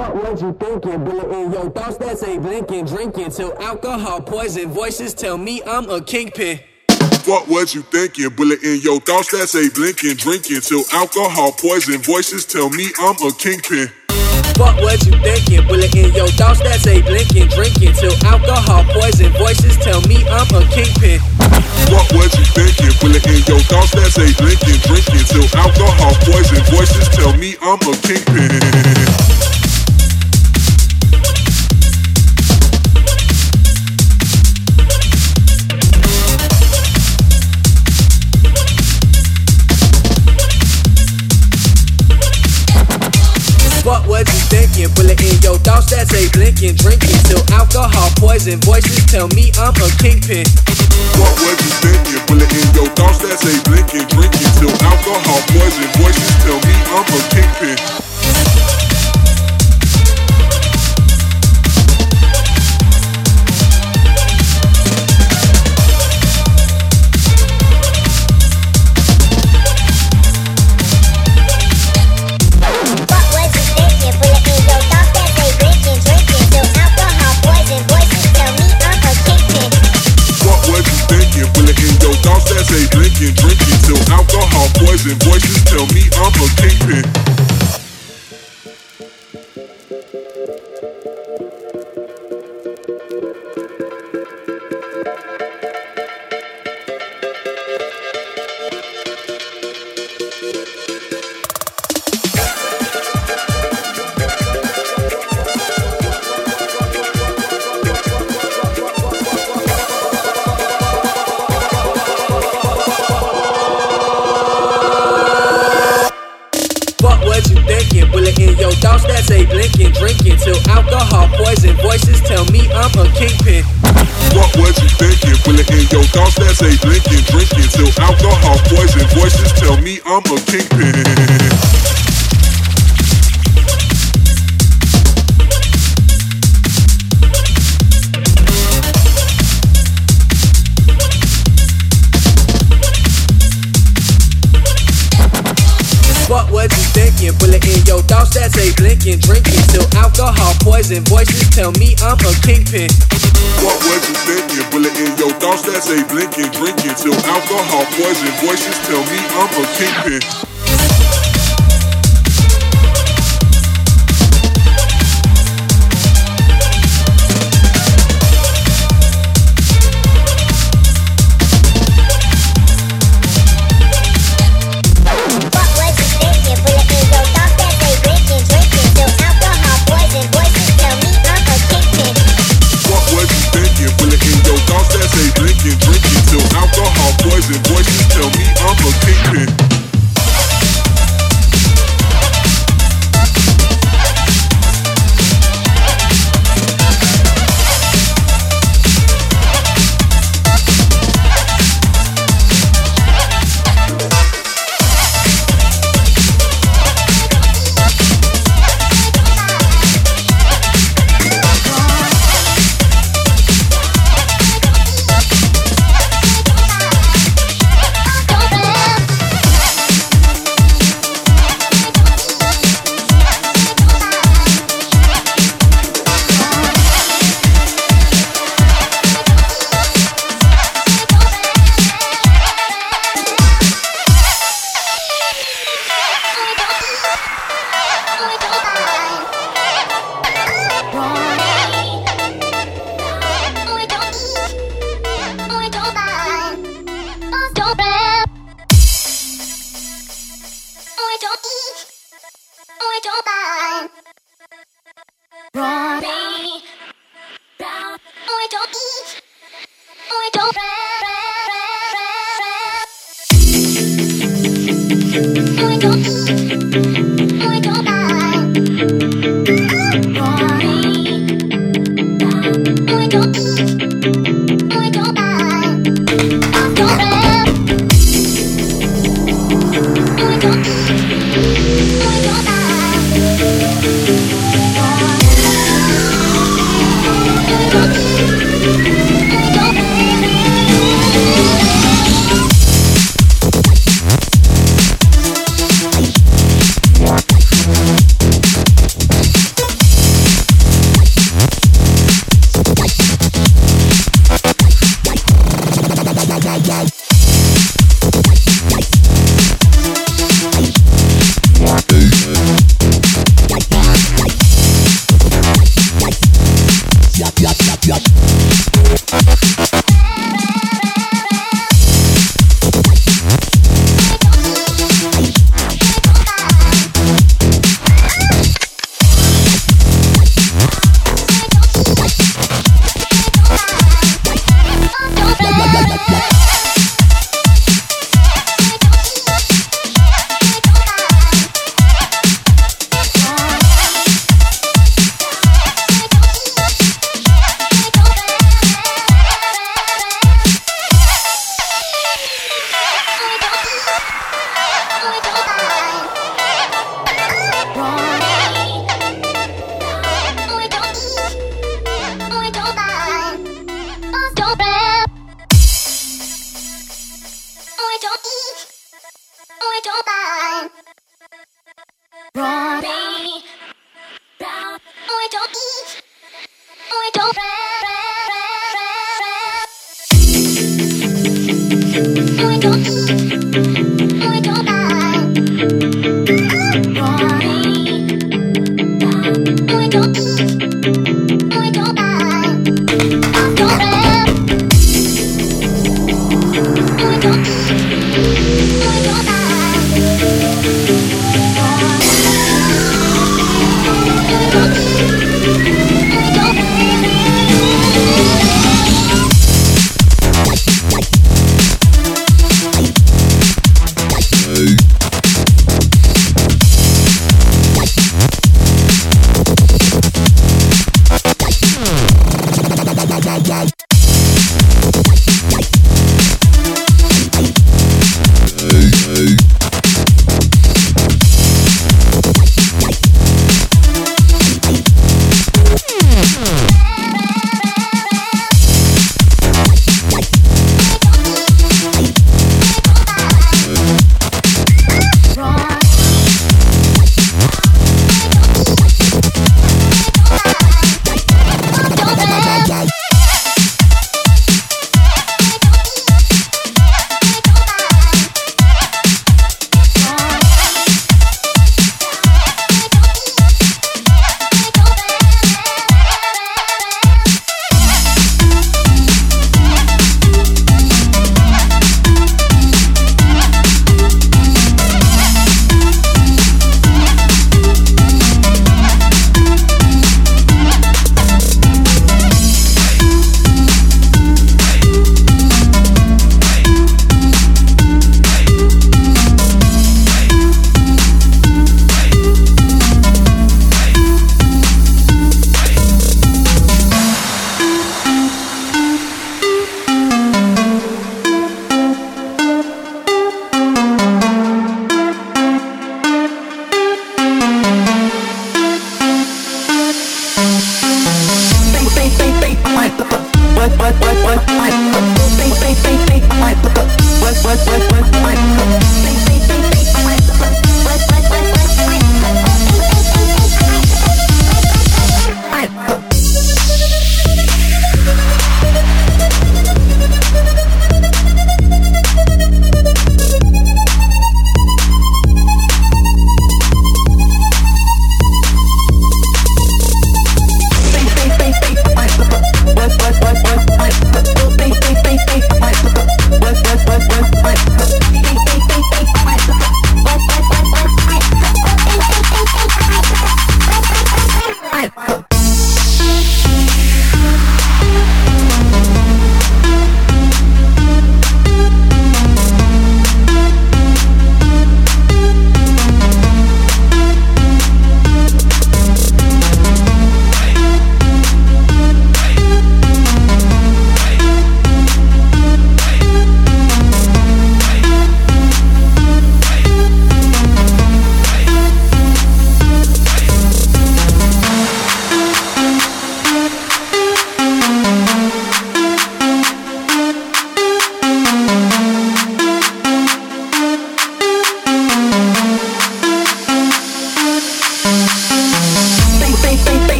What was you thinking? Bullet in your thoughts that say blinking, drinking till alcohol poison voices tell me I'm a kingpin. What was you thinking? Bullet in your thoughts that say blinking, drinking till alcohol poison voices tell me I'm a kingpin. What was you thinking? Bullet in your thoughts that say blinking, drinking till alcohol poison voices tell me I'm a kingpin. What was you thinking? Bullet in your thoughts that say blinking, drinking till alcohol poison voices tell me I'm a kingpin. Thoughts blinking, drinking till alcohol poison voices tell me I'm a kingpin. What was you thinking? Bullet in your thoughts that say blinking, drinking till alcohol poison voices tell me I'm a kingpin. Thoughts that say blinking, drinking till alcohol poison voices tell me I'm a kingpin. Say blinking, drinking till alcohol poison voices tell me I'm a kingpin. What was you thinking? Bullet in your thoughts that say blinking, drinking till alcohol poison voices tell me I'm a kingpin. What was you thinking? Bullet in your thoughts that say blinking, drinking till alcohol poison voices tell me I'm a kingpin. Wrong.